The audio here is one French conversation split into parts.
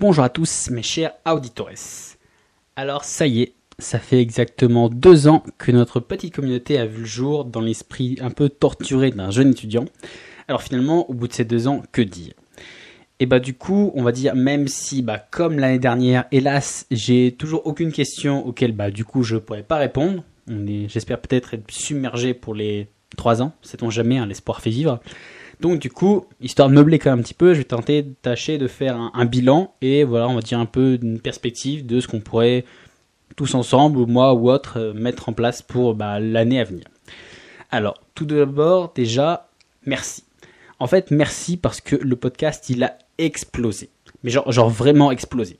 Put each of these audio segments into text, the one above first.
Bonjour à tous mes chers auditores. Alors ça y est, ça fait exactement deux ans que notre petite communauté a vu le jour dans l'esprit un peu torturé d'un jeune étudiant. Alors finalement, au bout de ces deux ans, que dire? Et bah du coup, on va dire même si bah comme l'année dernière, hélas, j'ai toujours aucune question auquel bah du coup je pourrais pas répondre. J'espère peut-être être submergé pour les trois ans. Sait-on jamais, hein, l'espoir fait vivre. Donc du coup, histoire de meubler quand même un petit peu, je vais tenter de tâcher de faire un, bilan et voilà, on va dire un peu une perspective de ce qu'on pourrait tous ensemble, moi ou autre, euh, mettre en place pour bah, l'année à venir. Alors, tout d'abord, déjà, merci. En fait, merci parce que le podcast, il a explosé. Mais genre vraiment explosé.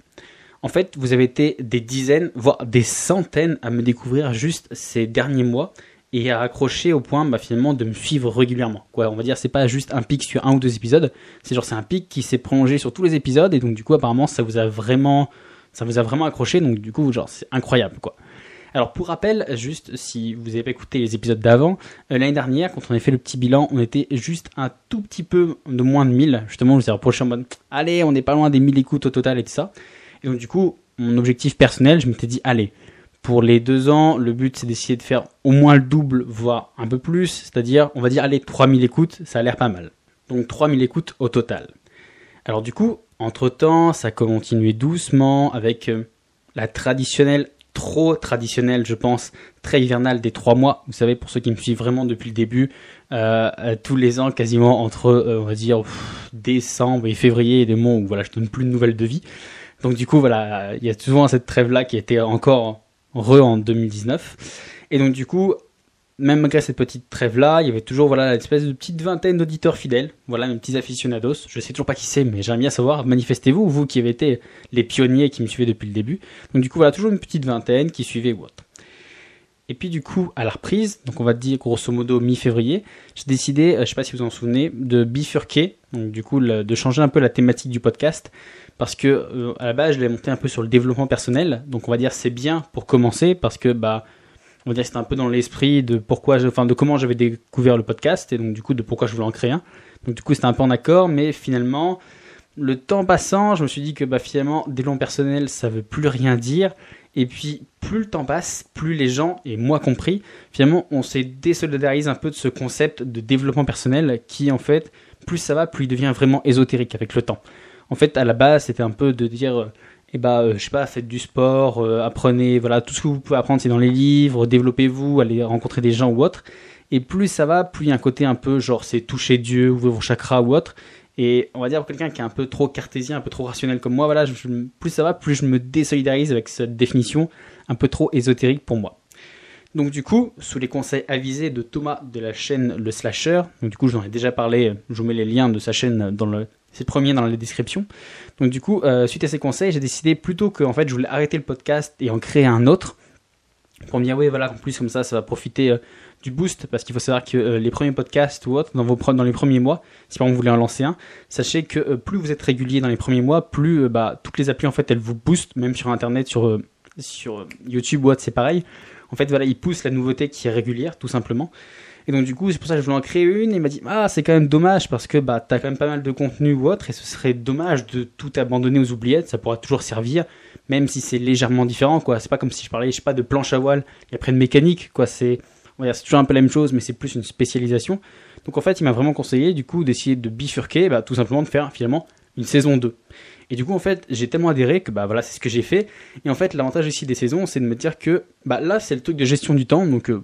En fait, vous avez été des dizaines, voire des centaines à me découvrir juste ces derniers mois et à accrocher au point bah, finalement de me suivre régulièrement. Quoi, on va dire c'est pas juste un pic sur un ou deux épisodes, c'est genre c'est un pic qui s'est prolongé sur tous les épisodes et donc du coup apparemment ça vous a vraiment ça vous a vraiment accroché donc du coup genre c'est incroyable quoi. Alors pour rappel, juste si vous avez pas écouté les épisodes d'avant, euh, l'année dernière quand on a fait le petit bilan, on était juste un tout petit peu de moins de 1000. Justement, je vous ai reproché en mode allez, on n'est pas loin des 1000 écoutes au total et tout ça. Et donc du coup, mon objectif personnel, je m'étais dit allez, pour les deux ans, le but c'est d'essayer de faire au moins le double, voire un peu plus, c'est-à-dire, on va dire, allez, 3000 écoutes, ça a l'air pas mal. Donc 3000 écoutes au total. Alors du coup, entre-temps, ça a continué doucement avec euh, la traditionnelle, trop traditionnelle, je pense, très hivernale des trois mois. Vous savez, pour ceux qui me suivent vraiment depuis le début, euh, euh, tous les ans, quasiment entre, on va dire, décembre et février, des mois où voilà, je donne plus de nouvelles de vie. Donc du coup, voilà, il y a souvent cette trêve-là qui était encore re en 2019. Et donc du coup, même malgré cette petite trêve-là, il y avait toujours voilà espèce de petite vingtaine d'auditeurs fidèles, voilà mes petits aficionados. Je sais toujours pas qui c'est, mais j'aimerais bien savoir. Manifestez-vous, vous qui avez été les pionniers qui me suivaient depuis le début. Donc du coup voilà toujours une petite vingtaine qui suivait ou autre. Et puis du coup, à la reprise, donc on va dire grosso modo mi-février, j'ai décidé, euh, je sais pas si vous en souvenez, de bifurquer, donc du coup de changer un peu la thématique du podcast, parce que euh, à la base je l'ai monté un peu sur le développement personnel, donc on va dire c'est bien pour commencer, parce que bah on va dire c'était un peu dans l'esprit de pourquoi, enfin de comment j'avais découvert le podcast et donc du coup de pourquoi je voulais en créer un. Donc du coup c'était un peu en accord, mais finalement le temps passant, je me suis dit que bah finalement développement personnel ça veut plus rien dire et puis, plus le temps passe, plus les gens, et moi compris, finalement, on s'est désolidarisé un peu de ce concept de développement personnel qui, en fait, plus ça va, plus il devient vraiment ésotérique avec le temps. En fait, à la base, c'était un peu de dire, eh bah, euh, je sais pas, faites du sport, euh, apprenez, voilà, tout ce que vous pouvez apprendre, c'est dans les livres, développez-vous, allez rencontrer des gens ou autre. Et plus ça va, plus il y a un côté un peu genre, c'est toucher Dieu, ouvrir vos chakras ou autre. Et on va dire pour quelqu'un qui est un peu trop cartésien, un peu trop rationnel comme moi, voilà, plus ça va, plus je me désolidarise avec cette définition un peu trop ésotérique pour moi. Donc du coup, sous les conseils avisés de Thomas de la chaîne Le Slasher, donc du coup je vous en ai déjà parlé, je vous mets les liens de sa chaîne dans le, c'est le premier dans la description. Donc du coup, euh, suite à ces conseils, j'ai décidé plutôt que en fait je voulais arrêter le podcast et en créer un autre pour me dire oui voilà en plus comme ça ça va profiter euh, du boost parce qu'il faut savoir que euh, les premiers podcasts ou autres dans vos dans les premiers mois si par exemple vous voulez en lancer un sachez que plus vous êtes régulier dans les premiers mois plus bah, toutes les applis en fait elles vous boostent même sur internet sur sur YouTube ou autre c'est pareil en fait voilà ils poussent la nouveauté qui est régulière tout simplement et donc du coup c'est pour ça que je voulais en créer une il m'a dit ah c'est quand même dommage parce que bah t'as quand même pas mal de contenu ou autre et ce serait dommage de tout abandonner aux oubliettes ça pourra toujours servir même si c'est légèrement différent, quoi. C'est pas comme si je parlais, je sais pas, de planche à voile et après de mécanique, quoi. C'est, c'est toujours un peu la même chose, mais c'est plus une spécialisation. Donc en fait, il m'a vraiment conseillé, du coup, d'essayer de bifurquer, bah, tout simplement de faire finalement une saison 2. Et du coup, en fait, j'ai tellement adhéré que bah voilà, c'est ce que j'ai fait. Et en fait, l'avantage ici des saisons, c'est de me dire que bah là, c'est le truc de gestion du temps. Donc, euh,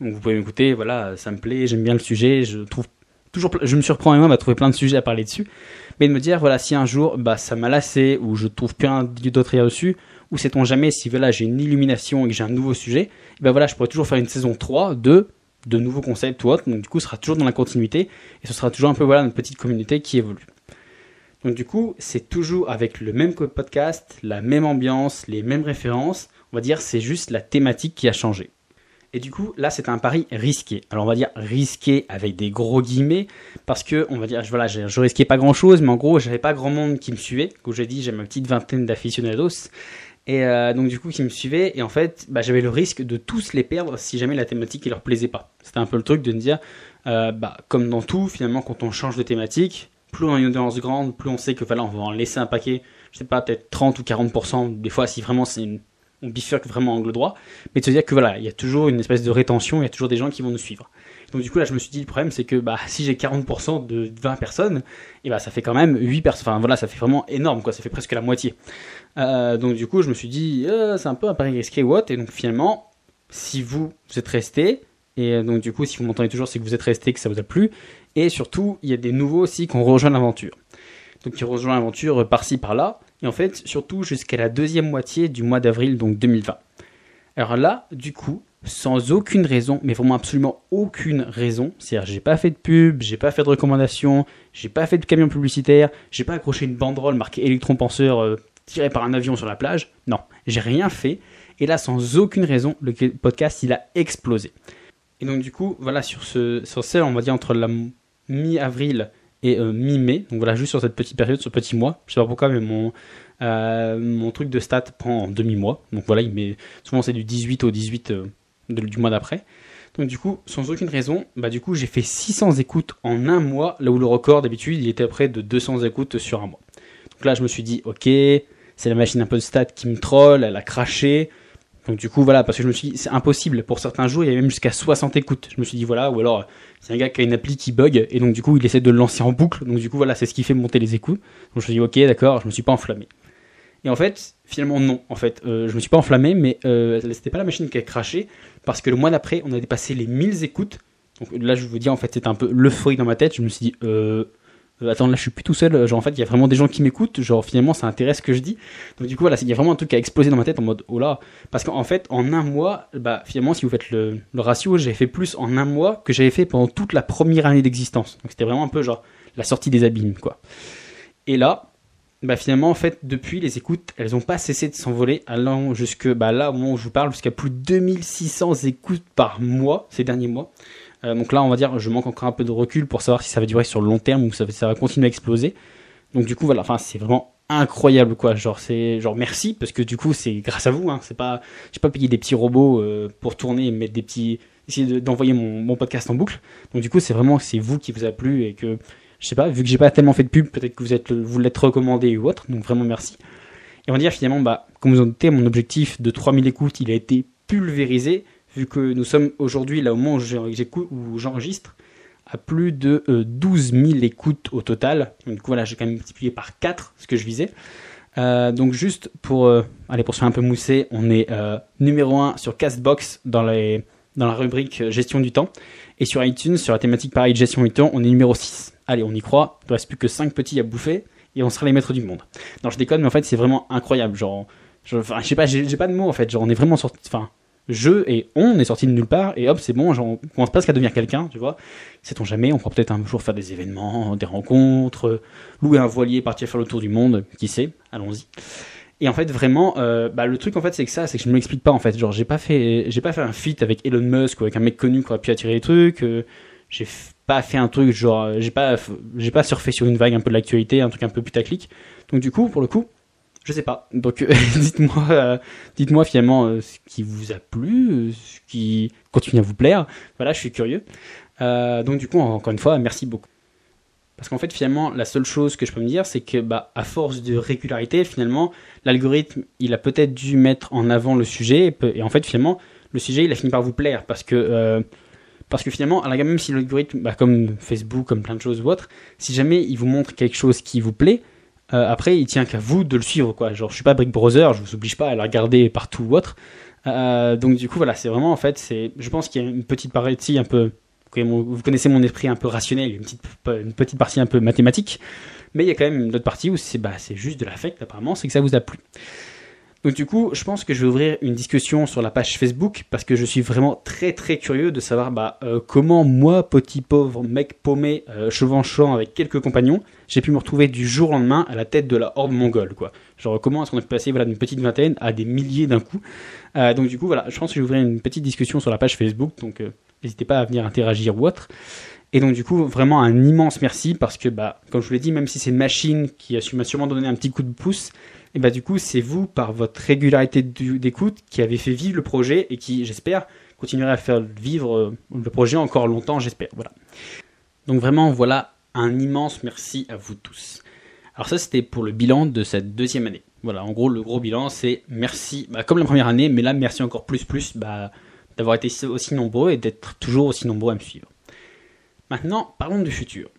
vous pouvez m'écouter, voilà, ça me plaît, j'aime bien le sujet, je trouve toujours, je me surprends moi à trouver plein de sujets à parler dessus mais de me dire voilà si un jour bah ça m'a lassé ou je trouve plein d'autres à dessus ou sait-on jamais si voilà j'ai une illumination et que j'ai un nouveau sujet ben voilà je pourrais toujours faire une saison 3 de de nouveaux concepts ou autre donc du coup ce sera toujours dans la continuité et ce sera toujours un peu voilà une petite communauté qui évolue donc du coup c'est toujours avec le même podcast la même ambiance les mêmes références on va dire c'est juste la thématique qui a changé et du coup, là, c'est un pari risqué. Alors, on va dire risqué avec des gros guillemets, parce que, on va dire, voilà, je, risquais pas grand chose, mais en gros, j'avais pas grand monde qui me suivait. Comme j'ai dit, j'ai ma petite vingtaine d'aficionados. Et euh, donc, du coup, qui me suivaient. Et en fait, bah, j'avais le risque de tous les perdre si jamais la thématique ne leur plaisait pas. C'était un peu le truc de me dire, euh, bah, comme dans tout, finalement, quand on change de thématique, plus on a une audience grande, plus on sait que voilà, on va en laisser un paquet je sais pas, peut-être 30 ou 40%, des fois si vraiment c'est on bifurque vraiment angle droit, mais de se dire que voilà, il y a toujours une espèce de rétention, il y a toujours des gens qui vont nous suivre. Donc du coup là je me suis dit le problème c'est que bah si j'ai 40% de 20 personnes, et bah ça fait quand même 8 personnes, enfin voilà ça fait vraiment énorme quoi, ça fait presque la moitié. Euh, donc du coup je me suis dit euh, c'est un peu un pari risqué what, et donc finalement si vous, vous êtes resté, et donc du coup si vous m'entendez toujours c'est que vous êtes resté, que ça vous a plu, et surtout il y a des nouveaux aussi qui ont rejoint l'aventure. Donc qui rejoint l'aventure par-ci par-là, et en fait surtout jusqu'à la deuxième moitié du mois d'avril donc 2020. Alors là, du coup, sans aucune raison, mais vraiment absolument aucune raison. C'est-à-dire, j'ai pas fait de pub, j'ai pas fait de recommandation, j'ai pas fait de camion publicitaire, j'ai pas accroché une banderole marquée électron penseur euh, tiré par un avion sur la plage. Non, j'ai rien fait. Et là, sans aucune raison, le podcast, il a explosé. Et donc, du coup, voilà, sur ce, sur celle, on va dire entre la mi-avril et euh, mi-mai, donc voilà, juste sur cette petite période, ce petit mois, je sais pas pourquoi, mais mon, euh, mon truc de stats prend en demi-mois. Donc voilà, il met, souvent c'est du 18 au 18 du mois d'après. Donc du coup, sans aucune raison, bah du coup j'ai fait 600 écoutes en un mois, là où le record d'habitude il était près de 200 écoutes sur un mois. Donc là je me suis dit, ok, c'est la machine un peu de stats qui me troll, elle a craché. Donc du coup voilà, parce que je me suis dit, c'est impossible, pour certains jours il y avait même jusqu'à 60 écoutes. Je me suis dit voilà, ou alors c'est un gars qui a une appli qui bug, et donc du coup il essaie de le lancer en boucle, donc du coup voilà, c'est ce qui fait monter les écoutes. Donc je me suis dit ok d'accord, je me suis pas enflammé. Et en fait, finalement non. En fait, euh, je me suis pas enflammé, mais euh, c'était pas la machine qui a craché, parce que le mois d'après, on a dépassé les 1000 écoutes. Donc là, je vous dis, en fait, c'était un peu l'euphorie dans ma tête. Je me suis dit, euh, euh, attends, là, je suis plus tout seul. Genre, en fait, il y a vraiment des gens qui m'écoutent. Genre, finalement, ça intéresse ce que je dis. Donc, du coup, voilà, il y a vraiment un truc a explosé dans ma tête en mode, oh là. Parce qu'en fait, en un mois, bah, finalement, si vous faites le, ratio, j'ai fait plus en un mois que j'avais fait pendant toute la première année d'existence. Donc, c'était vraiment un peu genre la sortie des abîmes, quoi. Et là, bah finalement en fait depuis les écoutes elles n'ont pas cessé de s'envoler allant jusque bah là au moment où je vous parle jusqu'à plus de 2600 écoutes par mois ces derniers mois euh, donc là on va dire je manque encore un peu de recul pour savoir si ça va durer sur le long terme ou ça, ça va continuer à exploser. Donc du coup voilà. Enfin c'est vraiment incroyable quoi. Genre c'est genre merci parce que du coup c'est grâce à vous hein, c'est pas j'ai pas payé des petits robots euh, pour tourner et mettre des petits essayer d'envoyer mon, podcast en boucle. Donc du coup c'est vraiment c'est vous qui vous a plu et que je sais pas, vu que j'ai pas tellement fait de pub, peut-être que vous êtes, vous l'êtes recommandé ou autre, donc vraiment merci. Et on va dire finalement, bah, comme vous en doutez, mon objectif de 3000 écoutes, il a été pulvérisé, vu que nous sommes aujourd'hui, là au moment où j'enregistre, à plus de 12 000 écoutes au total. Donc voilà, j'ai quand même multiplié par 4 ce que je visais. Euh, donc juste pour euh, aller pour se faire un peu mousser, on est euh, numéro 1 sur Castbox dans, les, dans la rubrique gestion du temps. Et sur iTunes, sur la thématique pareil gestion du temps, on est numéro 6 allez, on y croit, il ne reste plus que 5 petits à bouffer et on sera les maîtres du monde. Non, je déconne, mais en fait, c'est vraiment incroyable. Genre, je, enfin, je sais pas, pas de mots en fait. Genre, on est vraiment sorti, enfin, je et on est sorti de nulle part et hop, c'est bon, on commence presque à devenir quelqu'un, tu vois. Sait-on jamais, on pourra peut-être un jour faire des événements, des rencontres, louer un voilier, partir faire le tour du monde, qui sait, allons-y. Et en fait, vraiment, euh, bah, le truc en fait, c'est que ça, c'est que je ne m'explique pas en fait. Genre, j'ai pas fait, j'ai pas fait un feat avec Elon Musk ou avec un mec connu qui aurait pu attirer les trucs. Euh, j'ai pas fait un truc genre euh, j'ai pas j'ai pas surfé sur une vague un peu de l'actualité un truc un peu putaclic donc du coup pour le coup je sais pas. Donc euh, dites-moi euh, dites-moi finalement ce qui vous a plu ce qui continue à vous plaire. Voilà je suis curieux. Donc du coup encore une fois merci beaucoup. Parce qu'en fait finalement la seule chose que je peux me dire c'est que bah à force de régularité finalement l'algorithme il a peut-être dû mettre en avant le sujet et, en fait finalement le sujet il a fini par vous plaire. Parce que parce que finalement, même si l'algorithme, bah, comme Facebook, comme plein de choses ou autres, si jamais il vous montre quelque chose qui vous plaît, euh, après, il tient qu'à vous de le suivre, quoi. Genre, je suis pas Brick Brother, je vous oblige pas à le regarder partout ou autre. Euh, donc, du coup, voilà, c'est vraiment, en fait, c'est, je pense qu'il y a une petite partie un peu, vous connaissez mon esprit un peu rationnel, une petite, une petite partie un peu mathématique, mais il y a quand même une autre partie où c'est, bah, c'est juste de l'affect, apparemment, c'est que ça vous a plu. Donc du coup, je pense que je vais ouvrir une discussion sur la page Facebook parce que je suis vraiment très très curieux de savoir bah, euh, comment moi, petit pauvre mec paumé, euh, chevanchant avec quelques compagnons, j'ai pu me retrouver du jour au lendemain à la tête de la horde mongole. Quoi. Genre comment est-ce qu'on est passé voilà, d'une petite vingtaine à des milliers d'un coup. Euh, donc du coup, voilà, je pense que je vais ouvrir une petite discussion sur la page Facebook, donc euh, n'hésitez pas à venir interagir ou autre. Et donc du coup, vraiment un immense merci parce que, bah, comme je vous l'ai dit, même si c'est une machine qui a sûrement donné un petit coup de pouce, et bah du coup c'est vous par votre régularité d'écoute qui avez fait vivre le projet et qui j'espère continuera à faire vivre euh, le projet encore longtemps j'espère voilà donc vraiment voilà un immense merci à vous tous Alors ça, c'était pour le bilan de cette deuxième année. Voilà, en gros, le gros bilan, c'est merci, bah, comme la première année, mais là, merci encore plus, plus, bah, d'avoir été aussi nombreux et d'être toujours aussi nombreux à me suivre. Maintenant, parlons du futur.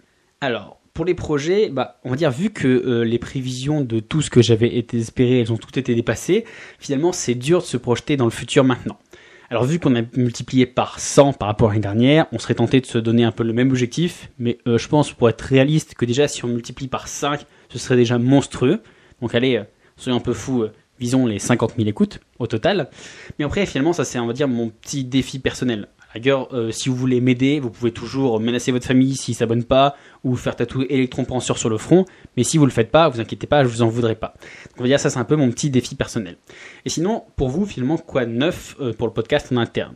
Alors, pour les projets, bah, on va dire, vu que euh, les prévisions de tout ce que j'avais espéré, elles ont toutes été dépassées, finalement, c'est dur de se projeter dans le futur maintenant. Alors, vu qu'on a multiplié par 100 par rapport à l'année dernière, on serait tenté de se donner un peu le même objectif, mais euh, je pense, pour être réaliste, que déjà, si on multiplie par 5, ce serait déjà monstrueux. Donc, allez, euh, soyons un peu fous, visons les 50 000 écoutes au total. Mais après, finalement, ça c'est, on va dire, mon petit défi personnel. À euh, si vous voulez m'aider, vous pouvez toujours menacer votre famille s'ils s'abonnent pas, ou faire tatouer Electron Penseur sur le front. Mais si vous le faites pas, vous inquiétez pas, je vous en voudrais pas. Donc, on va dire ça, c'est un peu mon petit défi personnel. Et sinon, pour vous, finalement, quoi de neuf euh, pour le podcast en interne?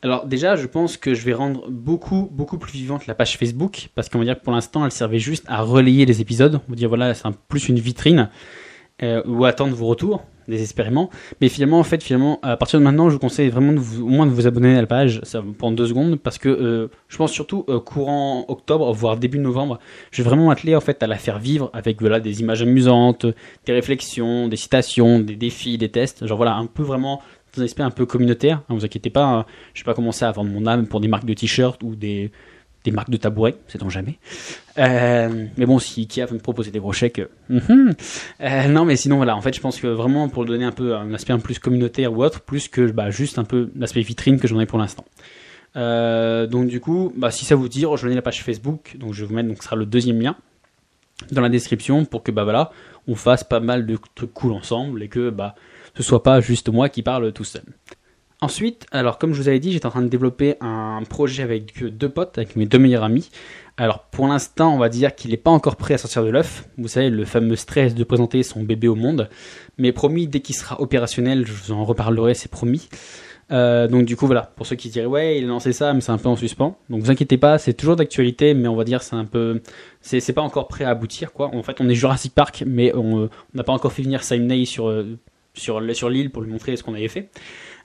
Alors déjà, je pense que je vais rendre beaucoup, beaucoup plus vivante la page Facebook, parce qu'on va dire que pour l'instant, elle servait juste à relayer les épisodes. On va dire, voilà, c'est plus une vitrine euh, ou attendre vos retours désespérément. Mais finalement, en fait, finalement, à partir de maintenant, je vous conseille vraiment vous, au moins de vous abonner à la page, ça prend deux secondes, parce que euh, je pense surtout euh, courant octobre, voire début novembre, je vais vraiment m'atteler en fait à la faire vivre avec voilà des images amusantes, des réflexions, des citations, des défis, des tests, genre voilà un peu vraiment dans un aspect un peu communautaire. Hein, vous inquiétez pas, hein, je vais pas commencer à vendre mon âme pour des marques de t-shirts ou des des marques de tabouret, sait-on jamais. Euh, mais bon, si Ikea veut me proposer des gros chèques, euh, euh, non, mais sinon voilà, en fait, je pense que vraiment pour donner un peu un aspect un plus communautaire ou autre, plus que bah, juste un peu l'aspect vitrine que j'en ai pour l'instant. donc du coup, bah, si ça vous dit, rejoignez la page Facebook. Donc je vais vous mettre, donc ce sera le deuxième lien dans la description pour que bah voilà, on fasse pas mal de trucs cool ensemble et que bah ce soit pas juste moi qui parle tout seul. Ensuite, alors comme je vous avais dit, j'étais en train de développer un projet avec deux potes, avec mes deux meilleurs amis. Alors pour l'instant, on va dire qu'il n'est pas encore prêt à sortir de l'œuf. Vous savez, le fameux stress de présenter son bébé au monde. Mais promis, dès qu'il sera opérationnel, je vous en reparlerai, c'est promis. Euh, donc du coup voilà, pour ceux qui diraient ouais il a lancé ça mais c'est un peu en suspens. Donc vous inquiétez pas, c'est toujours d'actualité mais on va dire c'est un peu c'est pas encore prêt à aboutir quoi. En fait on est Jurassic Park mais on n'a pas encore fait venir Simon euh, sur sur l'île pour lui montrer ce qu'on avait fait.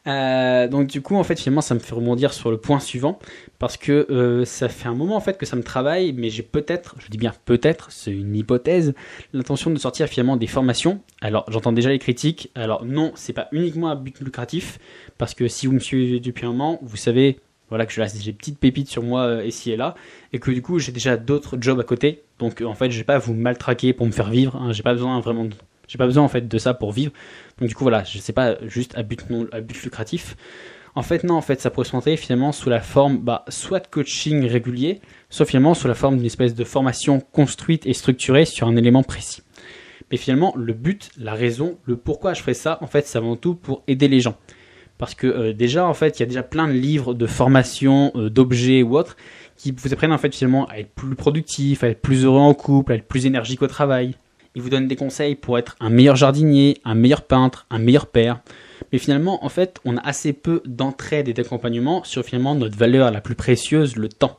Euh, donc du coup, en fait, finalement, ça me fait rebondir sur le point suivant parce que euh, ça fait un moment en fait que ça me travaille, mais j'ai peut-être, je dis bien peut-être, c'est une hypothèse, l'intention de sortir finalement des formations. Alors, j'entends déjà les critiques. Alors non, c'est pas uniquement à but lucratif parce que si vous me suivez depuis un moment, vous savez. Voilà que je des petites pépites sur moi euh, ici et là, et que du coup j'ai déjà d'autres jobs à côté. Donc en fait, je vais pas vous maltraquer pour me faire vivre. Hein, j'ai pas besoin vraiment de j'ai pas besoin en fait de ça pour vivre. Donc du coup voilà, je sais pas juste à but non à but lucratif. En fait non, en fait ça pourrait se présenter finalement sous la forme bah, soit de coaching régulier, soit finalement sous la forme d'une espèce de formation construite et structurée sur un élément précis. Mais finalement le but, la raison, le pourquoi je ferais ça, en fait c'est avant tout pour aider les gens. Parce que euh, déjà en fait il y a déjà plein de livres de formation, euh, d'objets ou autres qui vous apprennent en fait finalement à être plus productif, à être plus heureux en couple, à être plus énergique au travail, il vous donne des conseils pour être un meilleur jardinier, un meilleur peintre, un meilleur père. Mais finalement, en fait, on a assez peu d'entraide et d'accompagnement sur finalement notre valeur la plus précieuse, le temps.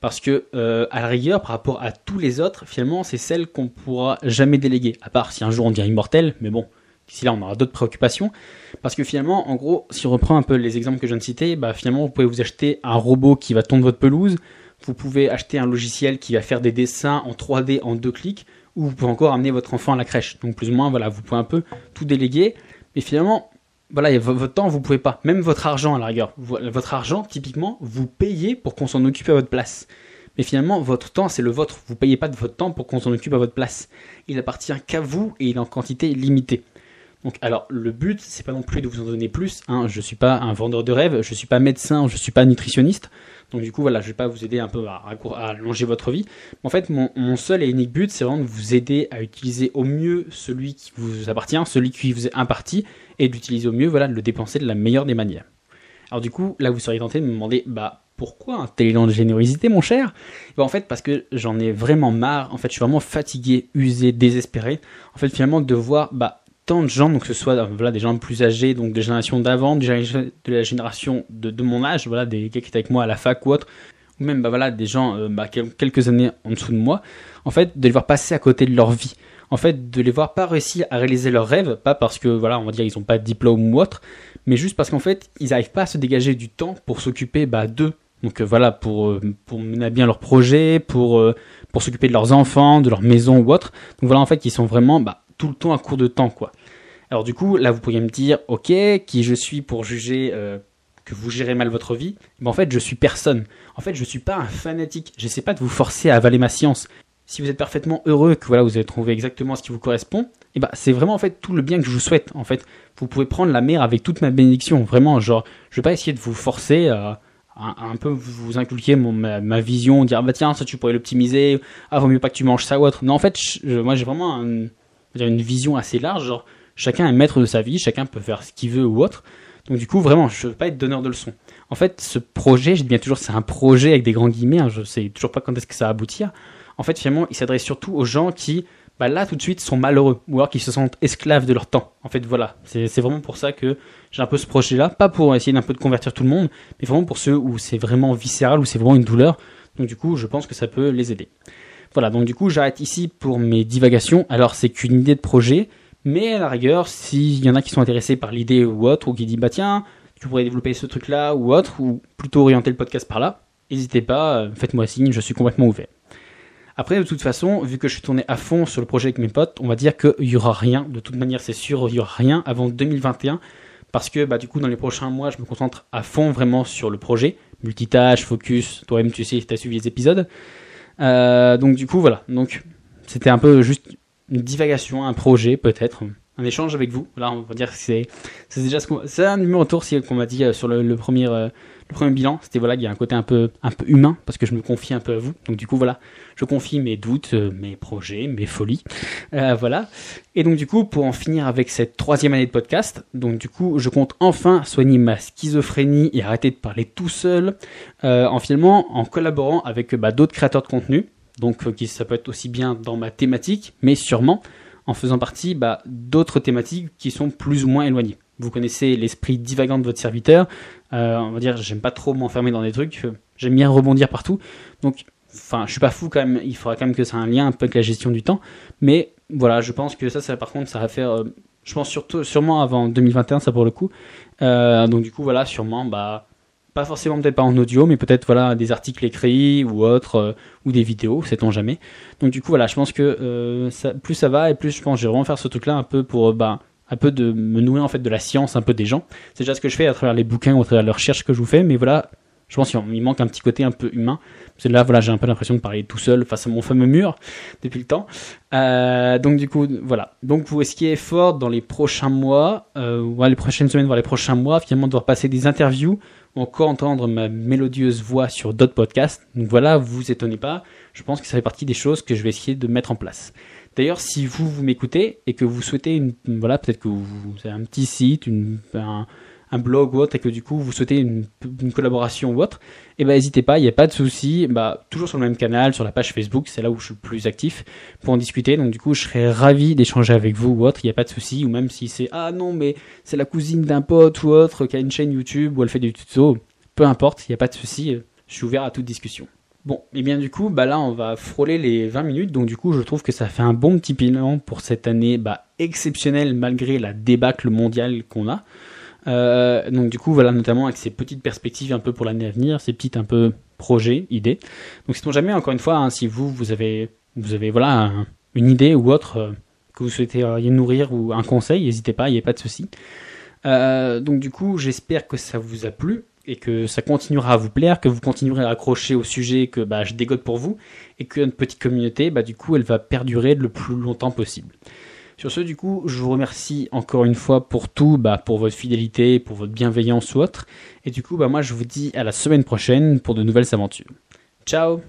Parce que, euh, à la rigueur, par rapport à tous les autres, finalement, c'est celle qu'on pourra jamais déléguer. À part si un jour on devient immortel, mais bon, d'ici là, on aura d'autres préoccupations. Parce que finalement, en gros, si on reprend un peu les exemples que je viens de citer, bah, finalement, vous pouvez vous acheter un robot qui va tondre votre pelouse. Vous pouvez acheter un logiciel qui va faire des dessins en 3D en deux clics ou vous pouvez encore amener votre enfant à la crèche. Donc plus ou moins, voilà, vous pouvez un peu tout déléguer. Mais finalement, voilà, votre temps, vous pouvez pas. Même votre argent, à la rigueur. Votre argent, typiquement, vous payez pour qu'on s'en occupe à votre place. Mais finalement, votre temps, c'est le vôtre. Vous payez pas de votre temps pour qu'on s'en occupe à votre place. Il appartient qu'à vous et il est en quantité limitée. Donc, alors, le but, c'est pas non plus de vous en donner plus. Hein. Je suis pas un vendeur de rêves, je suis pas médecin, je suis pas nutritionniste. Donc du coup, voilà, je vais pas vous aider un peu à, allonger votre vie. En fait, mon, seul et unique but, c'est vraiment de vous aider à utiliser au mieux celui qui vous appartient, celui qui vous est imparti, et d'utiliser au mieux, voilà, de le dépenser de la meilleure des manières. Alors du coup, là, vous seriez tenté de me demander, bah, pourquoi un tel élan de générosité, mon cher? Bah, En fait, parce que j'en ai vraiment marre. En fait, je suis vraiment fatigué, usé, désespéré. En fait, finalement, de voir, bah, tant de gens, donc que ce soit voilà, des gens plus âgés, donc des générations d'avant, de la génération de, mon âge, voilà, des gars qui étaient avec moi à la fac ou autre, ou même bah, voilà, des gens euh, bah, quelques années en dessous de moi, en fait, de les voir passer à côté de leur vie. En fait, de les voir pas réussir à réaliser leurs rêves, pas parce que, voilà, on va dire, ils n'ont pas de diplôme ou autre, mais juste parce qu'en fait, ils n'arrivent pas à se dégager du temps pour s'occuper bah, d'eux, Donc euh, voilà, pour, euh, pour mener à bien leurs projets, pour, euh, pour s'occuper de leurs enfants, de leur maison ou autre. Donc voilà, en fait, ils sont vraiment bah, tout le temps à court de temps, quoi. Alors du coup, là, vous pourriez me dire, ok, qui je suis pour juger que vous gérez mal votre vie? Mais en fait, je suis personne. En fait, je suis pas un fanatique. J'essaie pas de vous forcer à avaler ma science. Si vous êtes parfaitement heureux, que voilà, vous avez trouvé exactement ce qui vous correspond, et eh ben c'est vraiment en fait tout le bien que je vous souhaite. En fait, vous pouvez prendre la mer avec toute ma bénédiction. Vraiment, genre, je vais pas essayer de vous forcer à un, peu vous inculquer mon, ma, vision, dire ah bah tiens ça tu pourrais l'optimiser, ah vaut mieux pas que tu manges ça ou autre. Non en fait moi j'ai vraiment une vision assez large, genre chacun est maître de sa vie, chacun peut faire ce qu'il veut ou autre. Donc du coup vraiment je veux pas être donneur de leçons. En fait ce projet, je dis bien toujours c'est un projet avec des grands guillemets, hein, je sais toujours pas quand est-ce que ça va aboutir. En fait finalement il s'adresse surtout aux gens qui bah là tout de suite sont malheureux ou alors qu'ils se sentent esclaves de leur temps. En fait voilà, c'est vraiment pour ça que j'ai un peu ce projet-là, pas pour essayer d'un peu de convertir tout le monde, mais vraiment pour ceux où c'est vraiment viscéral, où c'est vraiment une douleur. Donc du coup, je pense que ça peut les aider. Voilà, donc du coup, j'arrête ici pour mes divagations. Alors c'est qu'une idée de projet, mais à la rigueur, s'il y en a qui sont intéressés par l'idée ou autre, ou qui disent bah tiens, tu pourrais développer ce truc-là ou autre, ou plutôt orienter le podcast par là, n'hésitez pas, euh, faites-moi signe, je suis complètement ouvert. Après, de toute façon, vu que je suis tourné à fond sur le projet avec mes potes, on va dire qu'il y aura rien. De toute manière, c'est sûr, il y aura rien avant 2021 parce que bah, du coup dans les prochains mois je me concentre à fond vraiment sur le projet, multitâche, focus, toi-même tu sais tu as suivi les épisodes. Euh, donc du coup voilà, donc c'était un peu juste une divagation, un projet peut-être, un échange avec vous. Là on va dire que c'est déjà ce qu'on c'est un numéro tour qu'on m'a dit euh, sur le, premier euh, le premier bilan, c'était voilà, il y a un côté un peu, un peu humain parce que je me confie un peu à vous. Donc du coup voilà, je confie mes doutes, euh, mes projets, mes folies, voilà. Et donc du coup pour en finir avec cette troisième année de podcast, donc du coup je compte enfin soigner ma schizophrénie et arrêter de parler tout seul, euh, en finalement en collaborant avec bah, d'autres créateurs de contenu. Donc qui ça peut être aussi bien dans ma thématique, mais sûrement en faisant partie bah, d'autres thématiques qui sont plus ou moins éloignées. Vous connaissez l'esprit divagant de votre serviteur. Euh, on va dire, j'aime pas trop m'enfermer dans des trucs. J'aime bien rebondir partout. Donc, enfin, je suis pas fou quand même. Il faudra quand même que ça ait un lien un peu avec la gestion du temps. Mais voilà, je pense que ça, ça par contre, ça va faire. Euh, je pense surtout, sûrement avant 2021, ça pour le coup. Euh, donc du coup, voilà, sûrement, bah, pas forcément peut-être pas en audio, mais peut-être voilà des articles écrits ou autres, ou des vidéos, sait-on jamais. Donc du coup, voilà, je pense que ça, plus ça va et plus je pense que je vais vraiment faire ce truc-là un peu pour bah un peu de me nourrir en fait de la science un peu des gens. C'est déjà ce que je fais à travers les bouquins ou à travers les recherches que je vous fais, mais voilà, je pense qu'il manque un petit côté un peu humain. Parce que là, voilà, j'ai un peu l'impression de parler tout seul face à mon fameux mur depuis le temps. Euh, donc du coup, voilà. Donc vous, ce qui est fort dans les prochains mois, euh, ou les prochaines semaines, voire les prochains mois, finalement, de devoir passer des interviews encore entendre ma mélodieuse voix sur d'autres podcasts. Donc voilà, vous étonnez pas. Je pense que ça fait partie des choses que je vais essayer de mettre en place. D'ailleurs, si vous, vous m'écoutez et que vous souhaitez, une, voilà, peut-être que vous, avez un petit site, une, un, blog ou autre, et que du coup vous souhaitez une, collaboration ou autre, eh ben n'hésitez pas, il n'y a pas de souci. Bah, toujours sur le même canal, sur la page Facebook, c'est là où je suis plus actif pour en discuter. Donc du coup, je serais ravi d'échanger avec vous ou autre, il n'y a pas de souci. Ou même si c'est ah non, mais c'est la cousine d'un pote ou autre qui a une chaîne YouTube ou elle fait du tuto, peu importe, il n'y a pas de souci. Je suis ouvert à toute discussion. Bon, et bien du coup, bah là, on va frôler les 20 minutes, donc du coup, je trouve que ça fait un bon petit bilan pour cette année bah, exceptionnelle malgré la débâcle mondiale qu'on a. Euh, donc du coup, voilà, notamment avec ces petites perspectives un peu pour l'année à venir, ces petites un peu projets, idées. Donc, si jamais, encore une fois, hein, si vous, vous avez, vous avez voilà une idée ou autre euh, que vous souhaitez nourrir ou un conseil, n'hésitez pas, il n'y a pas de souci. Euh, donc du coup, j'espère que ça vous a plu et que ça continuera à vous plaire, que vous continuerez à accrocher au sujet que bah, je dégote pour vous, et que notre petite communauté, bah, du coup, elle va perdurer le plus longtemps possible. Sur ce, du coup, je vous remercie encore une fois pour tout, bah, pour votre fidélité, pour votre bienveillance ou autre. Et du coup, bah, moi, je vous dis à la semaine prochaine pour de nouvelles aventures. Ciao